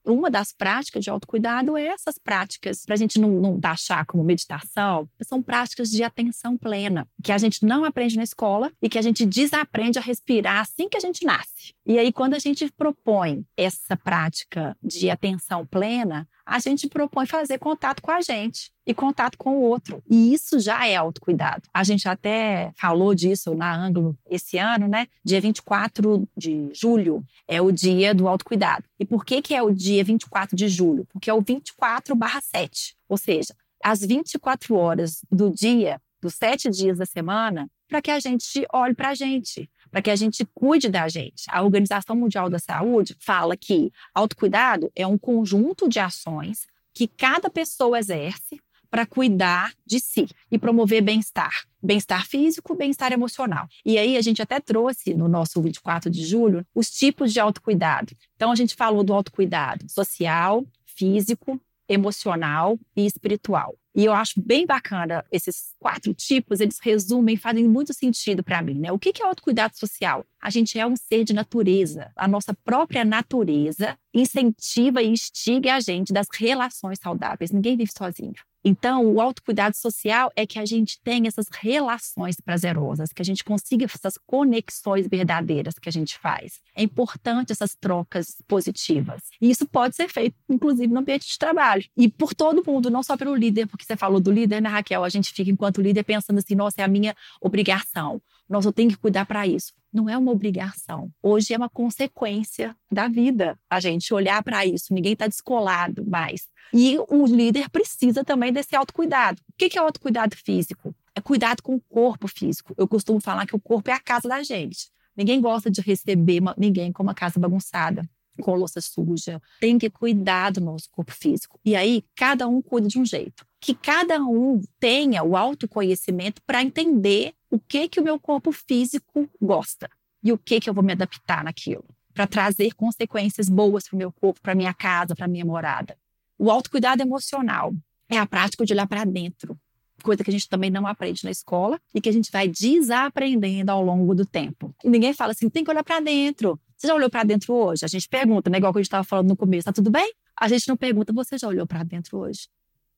Uma das práticas de autocuidado é essas práticas, para a gente não, não taxar como meditação, são práticas de atenção plena, que a gente não aprende na escola e que a gente desaprende a respirar assim que a gente nasce. E aí, quando a gente propõe essa prática de atenção plena, a gente propõe fazer contato com a gente e contato com o outro. E isso já é autocuidado. A gente até falou disso na Ângulo esse ano, né? Dia 24 de julho é o dia do autocuidado. E por que, que é o dia 24 de julho? Porque é o 24 barra 7. Ou seja, as 24 horas do dia, dos sete dias da semana, para que a gente olhe para a gente, para que a gente cuide da gente. A Organização Mundial da Saúde fala que autocuidado é um conjunto de ações que cada pessoa exerce para cuidar de si e promover bem-estar. Bem-estar físico, bem-estar emocional. E aí a gente até trouxe no nosso 24 de julho os tipos de autocuidado. Então a gente falou do autocuidado social, físico, emocional e espiritual. E eu acho bem bacana esses quatro tipos, eles resumem, fazem muito sentido para mim, né? O que é autocuidado social? A gente é um ser de natureza. A nossa própria natureza incentiva e instiga a gente das relações saudáveis. Ninguém vive sozinho. Então, o autocuidado social é que a gente tenha essas relações prazerosas, que a gente consiga essas conexões verdadeiras que a gente faz. É importante essas trocas positivas. E isso pode ser feito, inclusive, no ambiente de trabalho. E por todo mundo, não só pelo líder, porque você falou do líder, né, Raquel? A gente fica, enquanto líder, pensando assim: nossa, é a minha obrigação. Nossa, eu tenho que cuidar para isso não é uma obrigação. Hoje é uma consequência da vida a gente olhar para isso. Ninguém está descolado mais. E o líder precisa também desse autocuidado. O que é autocuidado físico? É cuidado com o corpo físico. Eu costumo falar que o corpo é a casa da gente. Ninguém gosta de receber ninguém com uma casa bagunçada, com louça suja. Tem que cuidar do nosso corpo físico. E aí, cada um cuida de um jeito. Que cada um tenha o autoconhecimento para entender o que que o meu corpo físico gosta e o que que eu vou me adaptar naquilo, para trazer consequências boas para o meu corpo, para minha casa, para minha morada. O autocuidado emocional é a prática de olhar para dentro, coisa que a gente também não aprende na escola e que a gente vai desaprendendo ao longo do tempo. E ninguém fala assim, tem que olhar para dentro. Você já olhou para dentro hoje? A gente pergunta, né? Igual que a gente estava falando no começo, tá tudo bem? A gente não pergunta, você já olhou para dentro hoje?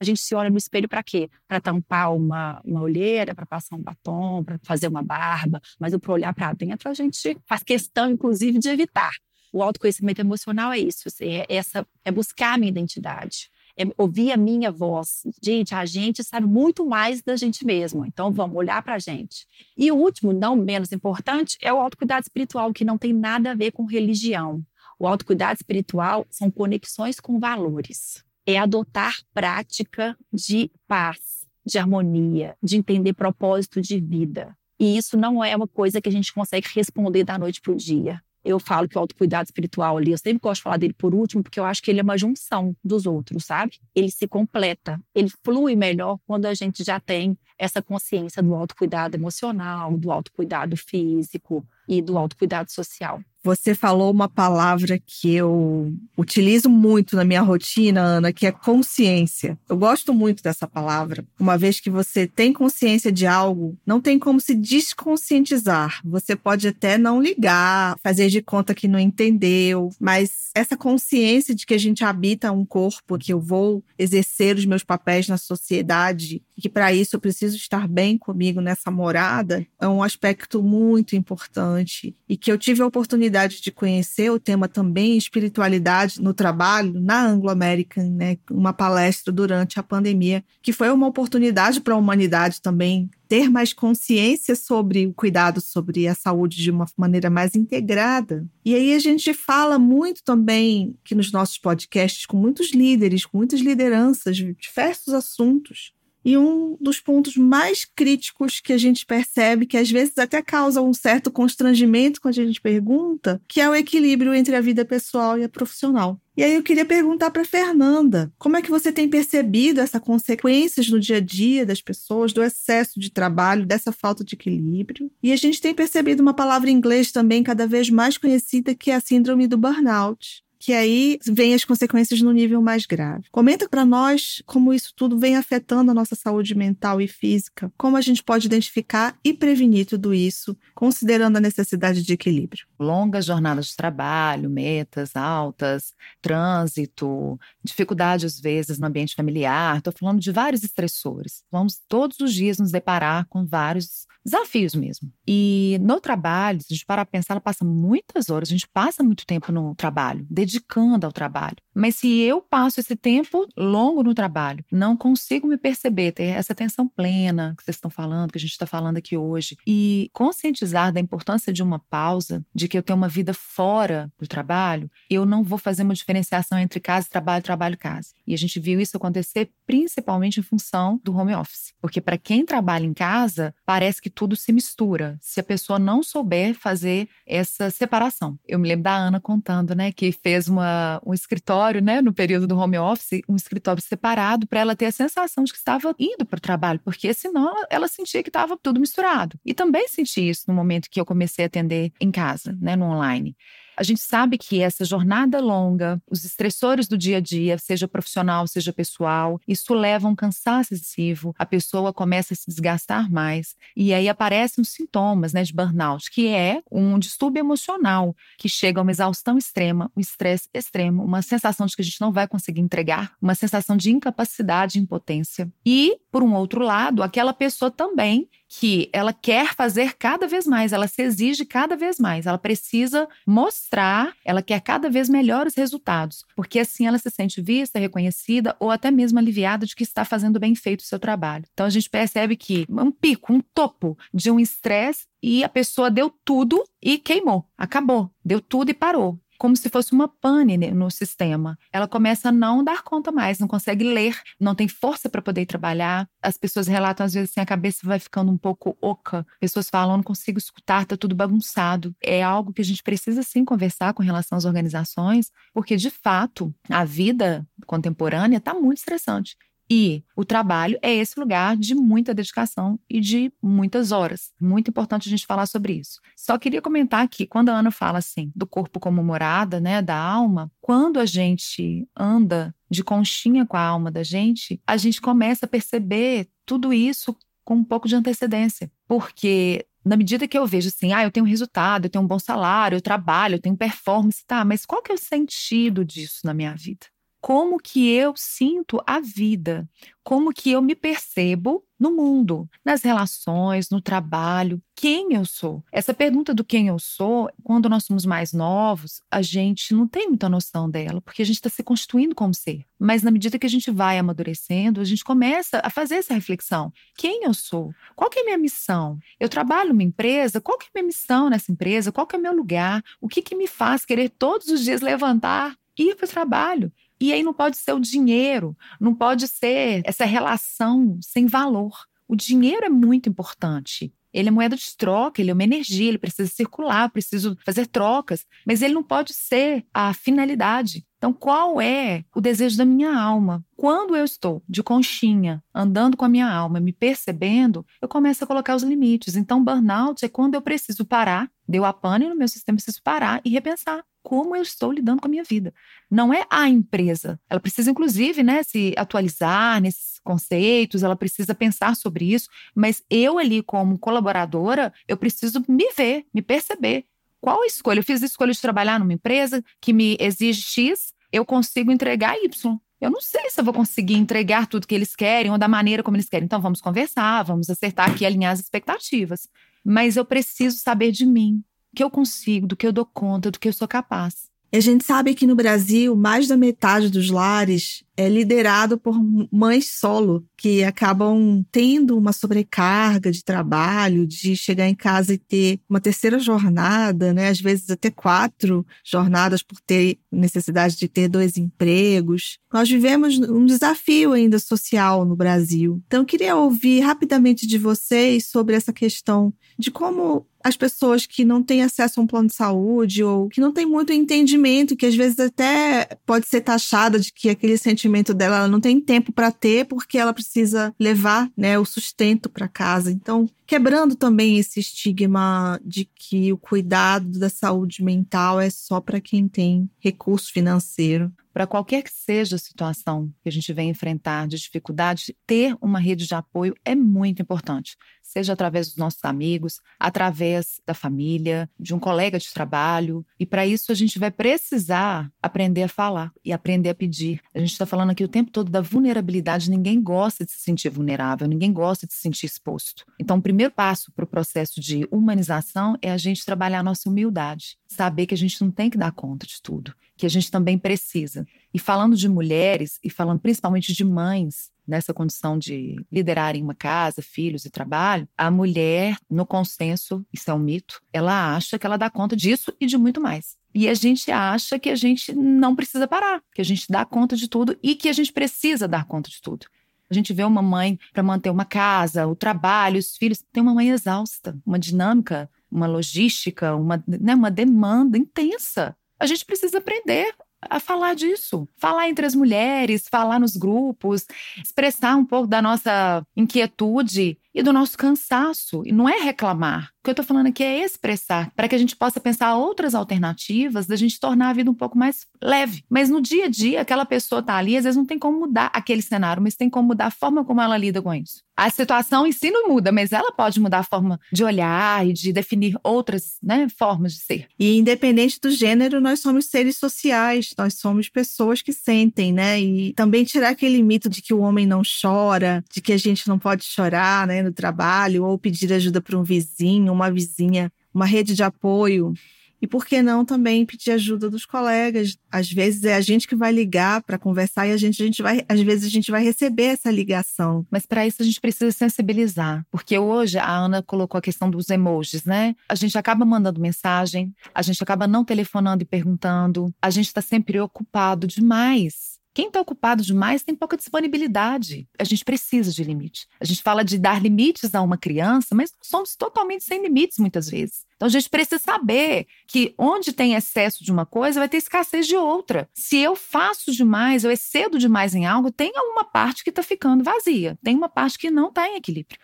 A gente se olha no espelho para quê? Para tampar uma, uma olheira, para passar um batom, para fazer uma barba. Mas o para olhar para dentro, a gente faz questão, inclusive, de evitar. O autoconhecimento emocional é isso, assim, é, essa, é buscar a minha identidade, é ouvir a minha voz. Gente, a gente sabe muito mais da gente mesmo, então vamos olhar para a gente. E o último, não menos importante, é o autocuidado espiritual, que não tem nada a ver com religião. O autocuidado espiritual são conexões com valores é adotar prática de paz, de harmonia, de entender propósito de vida. E isso não é uma coisa que a gente consegue responder da noite para o dia. Eu falo que o autocuidado espiritual ali, eu sempre gosto de falar dele por último, porque eu acho que ele é uma junção dos outros, sabe? Ele se completa, ele flui melhor quando a gente já tem essa consciência do autocuidado emocional, do autocuidado físico e do autocuidado social. Você falou uma palavra que eu utilizo muito na minha rotina, Ana, que é consciência. Eu gosto muito dessa palavra. Uma vez que você tem consciência de algo, não tem como se desconscientizar. Você pode até não ligar, fazer de conta que não entendeu, mas essa consciência de que a gente habita um corpo, que eu vou exercer os meus papéis na sociedade e que para isso eu preciso estar bem comigo nessa morada, é um aspecto muito importante e que eu tive a oportunidade de conhecer o tema também espiritualidade no trabalho na Anglo American, né, uma palestra durante a pandemia, que foi uma oportunidade para a humanidade também ter mais consciência sobre o cuidado sobre a saúde de uma maneira mais integrada. E aí a gente fala muito também que nos nossos podcasts com muitos líderes, com muitas lideranças de diversos assuntos. E um dos pontos mais críticos que a gente percebe, que às vezes até causa um certo constrangimento quando a gente pergunta, que é o equilíbrio entre a vida pessoal e a profissional. E aí eu queria perguntar para Fernanda, como é que você tem percebido essas consequências no dia a dia das pessoas, do excesso de trabalho, dessa falta de equilíbrio? E a gente tem percebido uma palavra em inglês também cada vez mais conhecida, que é a síndrome do burnout que aí vem as consequências no nível mais grave. Comenta para nós como isso tudo vem afetando a nossa saúde mental e física, como a gente pode identificar e prevenir tudo isso, considerando a necessidade de equilíbrio. Longas jornadas de trabalho, metas altas, trânsito, dificuldade às vezes no ambiente familiar, estou falando de vários estressores. Vamos todos os dias nos deparar com vários desafios mesmo. E no trabalho, se a gente parar para pensar, ela passa muitas horas, a gente passa muito tempo no trabalho, dedicando ao trabalho. Mas se eu passo esse tempo longo no trabalho, não consigo me perceber, ter essa atenção plena que vocês estão falando, que a gente está falando aqui hoje, e conscientizar da importância de uma pausa, de que eu tenho uma vida fora do trabalho, eu não vou fazer uma diferenciação entre casa trabalho, trabalho casa. E a gente viu isso acontecer principalmente em função do home office. Porque para quem trabalha em casa, parece que tudo se mistura. Se a pessoa não souber fazer essa separação. Eu me lembro da Ana contando, né, que fez uma, um escritório, né, no período do home office, um escritório separado para ela ter a sensação de que estava indo para o trabalho, porque senão ela sentia que estava tudo misturado. E também senti isso no momento que eu comecei a atender em casa, né, no online. A gente sabe que essa jornada longa, os estressores do dia a dia, seja profissional, seja pessoal, isso leva a um cansaço excessivo, a pessoa começa a se desgastar mais. E aí aparecem os sintomas né, de burnout, que é um distúrbio emocional que chega a uma exaustão extrema, um estresse extremo, uma sensação de que a gente não vai conseguir entregar, uma sensação de incapacidade e impotência. E, por um outro lado, aquela pessoa também que ela quer fazer cada vez mais, ela se exige cada vez mais, ela precisa mostrar, ela quer cada vez melhores resultados, porque assim ela se sente vista, reconhecida ou até mesmo aliviada de que está fazendo bem feito o seu trabalho. Então a gente percebe que um pico, um topo de um estresse e a pessoa deu tudo e queimou, acabou, deu tudo e parou como se fosse uma pane no sistema. Ela começa a não dar conta mais, não consegue ler, não tem força para poder trabalhar. As pessoas relatam às vezes assim, a cabeça vai ficando um pouco oca. Pessoas falam, não consigo escutar, tá tudo bagunçado. É algo que a gente precisa sim conversar com relação às organizações, porque de fato a vida contemporânea está muito estressante. E o trabalho é esse lugar de muita dedicação e de muitas horas. Muito importante a gente falar sobre isso. Só queria comentar aqui, quando a Ana fala assim, do corpo como morada, né, da alma, quando a gente anda de conchinha com a alma da gente, a gente começa a perceber tudo isso com um pouco de antecedência. Porque na medida que eu vejo assim, ah, eu tenho um resultado, eu tenho um bom salário, eu trabalho, eu tenho performance, tá, mas qual que é o sentido disso na minha vida? Como que eu sinto a vida, como que eu me percebo no mundo, nas relações, no trabalho, quem eu sou. Essa pergunta do quem eu sou, quando nós somos mais novos, a gente não tem muita noção dela, porque a gente está se constituindo como ser. Mas na medida que a gente vai amadurecendo, a gente começa a fazer essa reflexão: quem eu sou? Qual que é a minha missão? Eu trabalho numa empresa, qual que é a minha missão nessa empresa? Qual que é o meu lugar? O que, que me faz querer todos os dias levantar, ir para o trabalho? E aí não pode ser o dinheiro, não pode ser essa relação sem valor. O dinheiro é muito importante. Ele é moeda de troca, ele é uma energia, ele precisa circular, preciso fazer trocas, mas ele não pode ser a finalidade. Então, qual é o desejo da minha alma? Quando eu estou de conchinha, andando com a minha alma, me percebendo, eu começo a colocar os limites. Então, burnout é quando eu preciso parar, deu a pane no meu sistema, preciso parar e repensar como eu estou lidando com a minha vida. Não é a empresa. Ela precisa, inclusive, né, se atualizar nesses conceitos, ela precisa pensar sobre isso, mas eu ali, como colaboradora, eu preciso me ver, me perceber. Qual a escolha? Eu fiz a escolha de trabalhar numa empresa que me exige X, eu consigo entregar Y. Eu não sei se eu vou conseguir entregar tudo que eles querem ou da maneira como eles querem. Então vamos conversar, vamos acertar aqui, alinhar as expectativas. Mas eu preciso saber de mim, que eu consigo, do que eu dou conta, do que eu sou capaz. E a gente sabe que no Brasil, mais da metade dos lares é liderado por mães solo, que acabam tendo uma sobrecarga de trabalho, de chegar em casa e ter uma terceira jornada, né? às vezes até quatro jornadas por ter necessidade de ter dois empregos. Nós vivemos um desafio ainda social no Brasil. Então, eu queria ouvir rapidamente de vocês sobre essa questão de como as pessoas que não têm acesso a um plano de saúde ou que não têm muito entendimento, que às vezes até pode ser taxada de que aquele sentimento investimento dela, ela não tem tempo para ter porque ela precisa levar, né, o sustento para casa. Então, quebrando também esse estigma de que o cuidado da saúde mental é só para quem tem recurso financeiro para qualquer que seja a situação que a gente vem enfrentar de dificuldade, ter uma rede de apoio é muito importante, seja através dos nossos amigos, através da família, de um colega de trabalho. E para isso a gente vai precisar aprender a falar e aprender a pedir. A gente está falando aqui o tempo todo da vulnerabilidade. Ninguém gosta de se sentir vulnerável, ninguém gosta de se sentir exposto. Então, o primeiro passo para o processo de humanização é a gente trabalhar a nossa humildade, saber que a gente não tem que dar conta de tudo que a gente também precisa. E falando de mulheres, e falando principalmente de mães, nessa condição de liderarem uma casa, filhos e trabalho, a mulher, no consenso, isso é um mito, ela acha que ela dá conta disso e de muito mais. E a gente acha que a gente não precisa parar, que a gente dá conta de tudo e que a gente precisa dar conta de tudo. A gente vê uma mãe para manter uma casa, o trabalho, os filhos. Tem uma mãe exausta, uma dinâmica, uma logística, uma, né, uma demanda intensa. A gente precisa aprender a falar disso, falar entre as mulheres, falar nos grupos, expressar um pouco da nossa inquietude e do nosso cansaço. E não é reclamar. O que eu estou falando aqui é expressar, para que a gente possa pensar outras alternativas da gente tornar a vida um pouco mais leve. Mas no dia a dia, aquela pessoa está ali, às vezes não tem como mudar aquele cenário, mas tem como mudar a forma como ela lida com isso. A situação em si não muda, mas ela pode mudar a forma de olhar e de definir outras né, formas de ser. E independente do gênero, nós somos seres sociais, nós somos pessoas que sentem, né? E também tirar aquele mito de que o homem não chora, de que a gente não pode chorar, né? No trabalho, ou pedir ajuda para um vizinho, uma vizinha, uma rede de apoio. E por que não também pedir ajuda dos colegas? Às vezes é a gente que vai ligar para conversar e a gente, a gente vai, às vezes a gente vai receber essa ligação. Mas para isso a gente precisa sensibilizar, porque hoje a Ana colocou a questão dos emojis, né? A gente acaba mandando mensagem, a gente acaba não telefonando e perguntando, a gente está sempre ocupado demais quem está ocupado demais tem pouca disponibilidade. A gente precisa de limite. A gente fala de dar limites a uma criança, mas somos totalmente sem limites muitas vezes. Então a gente precisa saber que onde tem excesso de uma coisa, vai ter escassez de outra. Se eu faço demais, eu excedo demais em algo, tem alguma parte que está ficando vazia, tem uma parte que não está em equilíbrio.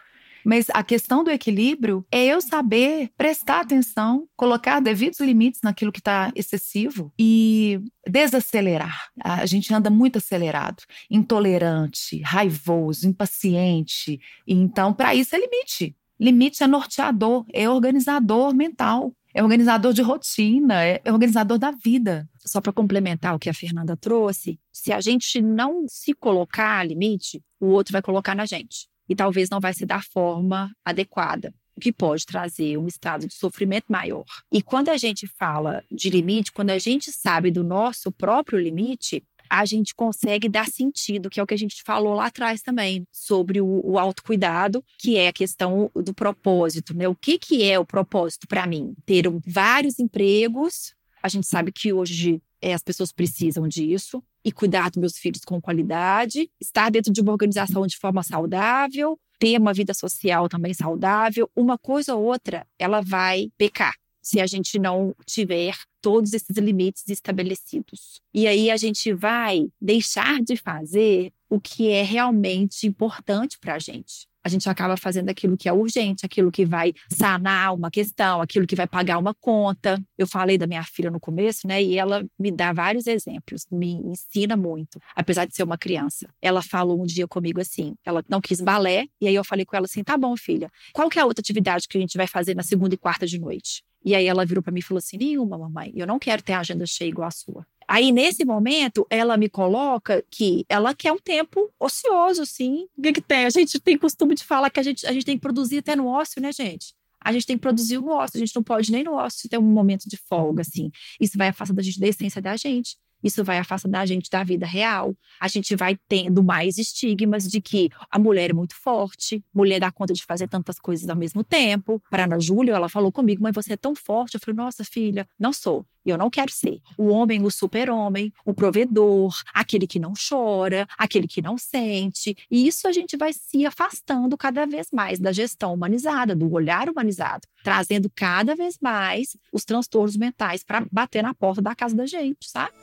Mas a questão do equilíbrio é eu saber prestar atenção, colocar devidos limites naquilo que está excessivo e desacelerar. A gente anda muito acelerado, intolerante, raivoso, impaciente. Então, para isso é limite. Limite é norteador, é organizador mental é organizador de rotina, é organizador da vida. Só para complementar o que a Fernanda trouxe, se a gente não se colocar limite, o outro vai colocar na gente e talvez não vai ser da forma adequada, o que pode trazer um estado de sofrimento maior. E quando a gente fala de limite, quando a gente sabe do nosso próprio limite, a gente consegue dar sentido, que é o que a gente falou lá atrás também, sobre o, o autocuidado, que é a questão do propósito, né? O que, que é o propósito para mim? Ter vários empregos. A gente sabe que hoje é, as pessoas precisam disso e cuidar dos meus filhos com qualidade, estar dentro de uma organização de forma saudável, ter uma vida social também saudável. Uma coisa ou outra, ela vai pecar se a gente não tiver todos esses limites estabelecidos. E aí a gente vai deixar de fazer o que é realmente importante para a gente a gente acaba fazendo aquilo que é urgente, aquilo que vai sanar uma questão, aquilo que vai pagar uma conta. Eu falei da minha filha no começo, né? E ela me dá vários exemplos, me ensina muito, apesar de ser uma criança. Ela falou um dia comigo assim, ela não quis balé, e aí eu falei com ela assim: "Tá bom, filha. Qual que é a outra atividade que a gente vai fazer na segunda e quarta de noite?" E aí ela virou para mim e falou assim: "Nenhuma, mamãe. Eu não quero ter a agenda cheia igual a sua." Aí, nesse momento, ela me coloca que ela quer um tempo ocioso, sim. O que, que tem? A gente tem costume de falar que a gente, a gente tem que produzir até no ócio, né, gente? A gente tem que produzir no ócio, a gente não pode nem no ócio ter um momento de folga, assim. Isso vai afastar da gente da essência da gente. Isso vai afastando a gente da vida real. A gente vai tendo mais estigmas de que a mulher é muito forte, mulher dá conta de fazer tantas coisas ao mesmo tempo. Para Ana Júlia, ela falou comigo, mas você é tão forte. Eu falei, nossa, filha, não sou. E eu não quero ser. O homem, o super-homem, o provedor, aquele que não chora, aquele que não sente. E isso a gente vai se afastando cada vez mais da gestão humanizada, do olhar humanizado, trazendo cada vez mais os transtornos mentais para bater na porta da casa da gente, sabe?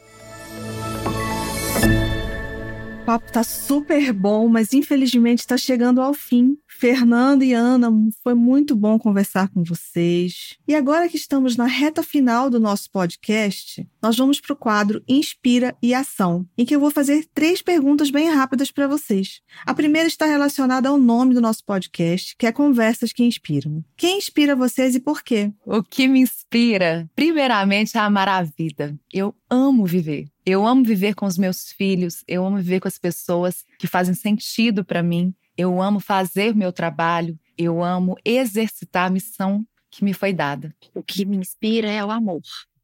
O papo tá super bom, mas infelizmente está chegando ao fim. Fernando e Ana, foi muito bom conversar com vocês. E agora que estamos na reta final do nosso podcast, nós vamos para o quadro Inspira e Ação, em que eu vou fazer três perguntas bem rápidas para vocês. A primeira está relacionada ao nome do nosso podcast, que é Conversas que Inspiram. Quem inspira vocês e por quê? O que me inspira? Primeiramente, a amar a vida. Eu amo viver. Eu amo viver com os meus filhos, eu amo viver com as pessoas que fazem sentido para mim. Eu amo fazer meu trabalho, eu amo exercitar a missão que me foi dada. O que me inspira é o amor.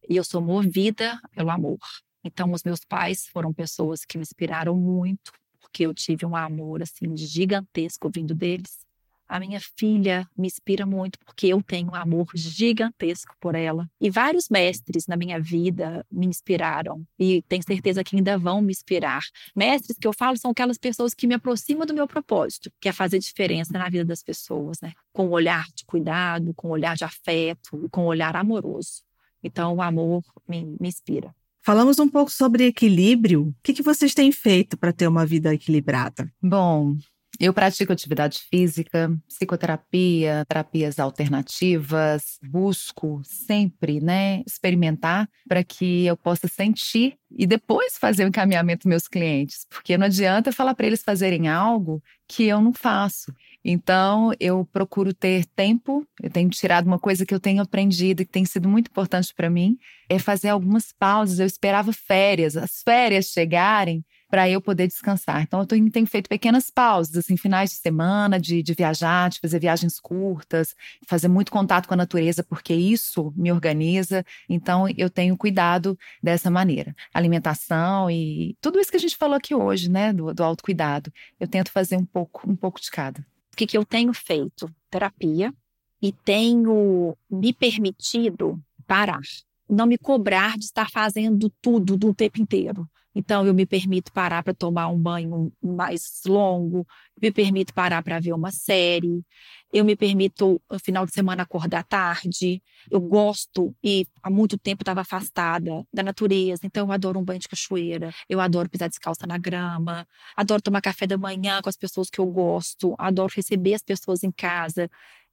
E eu sou movida pelo amor. Então, os meus pais foram pessoas que me inspiraram muito, porque eu tive um amor assim gigantesco vindo deles. A minha filha me inspira muito porque eu tenho um amor gigantesco por ela. E vários mestres na minha vida me inspiraram e tenho certeza que ainda vão me inspirar. Mestres que eu falo são aquelas pessoas que me aproximam do meu propósito, que é fazer diferença na vida das pessoas, né? Com um olhar de cuidado, com um olhar de afeto, com um olhar amoroso. Então, o amor me, me inspira. Falamos um pouco sobre equilíbrio. O que, que vocês têm feito para ter uma vida equilibrada? Bom, eu pratico atividade física, psicoterapia, terapias alternativas, busco sempre, né, experimentar para que eu possa sentir e depois fazer o encaminhamento dos meus clientes, porque não adianta falar para eles fazerem algo que eu não faço. Então, eu procuro ter tempo, eu tenho tirado uma coisa que eu tenho aprendido e que tem sido muito importante para mim, é fazer algumas pausas. Eu esperava férias, as férias chegarem para eu poder descansar. Então, eu tenho, feito pequenas pausas, assim, finais de semana, de, de viajar, de fazer viagens curtas, fazer muito contato com a natureza, porque isso me organiza. Então, eu tenho cuidado dessa maneira. Alimentação e tudo isso que a gente falou aqui hoje, né, do, do autocuidado. Eu tento fazer um pouco, um pouco de cada. O que, que eu tenho feito? Terapia e tenho me permitido parar não me cobrar de estar fazendo tudo do tempo inteiro. Então, eu me permito parar para tomar um banho mais longo, me permito parar para ver uma série, eu me permito, no final de semana, acordar tarde. Eu gosto e há muito tempo estava afastada da natureza, então eu adoro um banho de cachoeira, eu adoro pisar descalça na grama, adoro tomar café da manhã com as pessoas que eu gosto, adoro receber as pessoas em casa.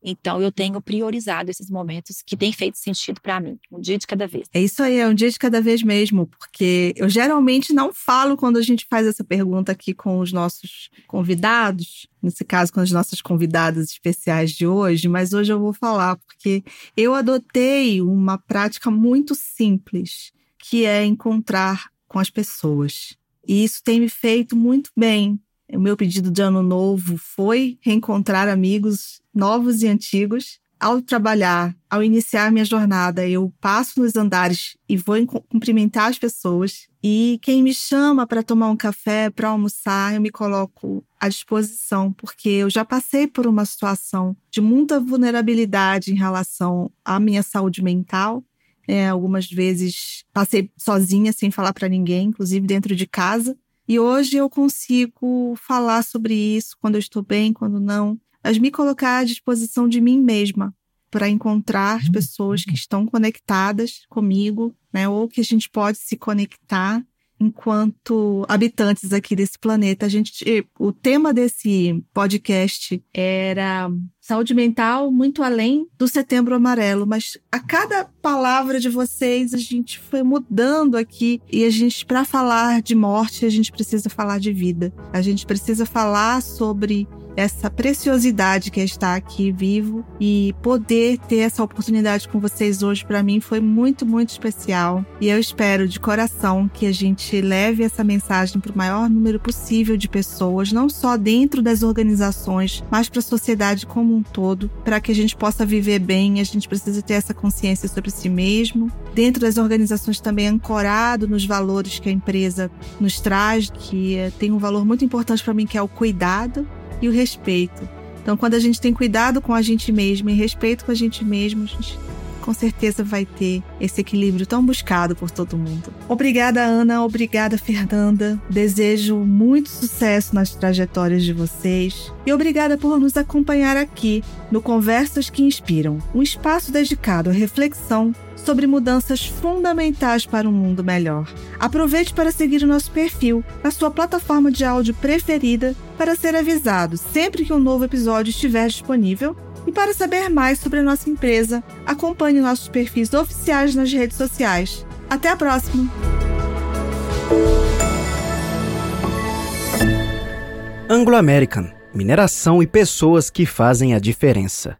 Então, eu tenho priorizado esses momentos que têm feito sentido para mim, um dia de cada vez. É isso aí, é um dia de cada vez mesmo, porque eu geralmente não falo quando a gente faz essa pergunta aqui com os nossos convidados, nesse caso com as nossas convidadas especiais de hoje, mas hoje eu vou falar porque eu adotei uma prática muito simples, que é encontrar com as pessoas. E isso tem me feito muito bem. O meu pedido de ano novo foi reencontrar amigos novos e antigos. Ao trabalhar, ao iniciar minha jornada, eu passo nos andares e vou cumprimentar as pessoas. E quem me chama para tomar um café, para almoçar, eu me coloco à disposição, porque eu já passei por uma situação de muita vulnerabilidade em relação à minha saúde mental. É, algumas vezes passei sozinha, sem falar para ninguém, inclusive dentro de casa. E hoje eu consigo falar sobre isso quando eu estou bem, quando não, mas me colocar à disposição de mim mesma para encontrar as pessoas que estão conectadas comigo, né, ou que a gente pode se conectar enquanto habitantes aqui desse planeta. A gente, o tema desse podcast era saúde mental muito além do setembro amarelo, mas a cada palavra de vocês a gente foi mudando aqui e a gente para falar de morte, a gente precisa falar de vida. A gente precisa falar sobre essa preciosidade que é estar aqui vivo e poder ter essa oportunidade com vocês hoje para mim foi muito, muito especial. E eu espero de coração que a gente leve essa mensagem para o maior número possível de pessoas, não só dentro das organizações, mas para a sociedade como um todo, para que a gente possa viver bem. A gente precisa ter essa consciência sobre si mesmo. Dentro das organizações também ancorado nos valores que a empresa nos traz, que tem um valor muito importante para mim que é o cuidado e o respeito. Então, quando a gente tem cuidado com a gente mesmo e respeito com a gente mesmo, a gente com certeza vai ter esse equilíbrio tão buscado por todo mundo. Obrigada, Ana. Obrigada, Fernanda. Desejo muito sucesso nas trajetórias de vocês. E obrigada por nos acompanhar aqui no Conversas que Inspiram um espaço dedicado à reflexão sobre mudanças fundamentais para um mundo melhor. Aproveite para seguir o nosso perfil na sua plataforma de áudio preferida para ser avisado sempre que um novo episódio estiver disponível. E para saber mais sobre a nossa empresa, acompanhe nossos perfis oficiais nas redes sociais. Até a próxima! Anglo American Mineração e pessoas que fazem a diferença.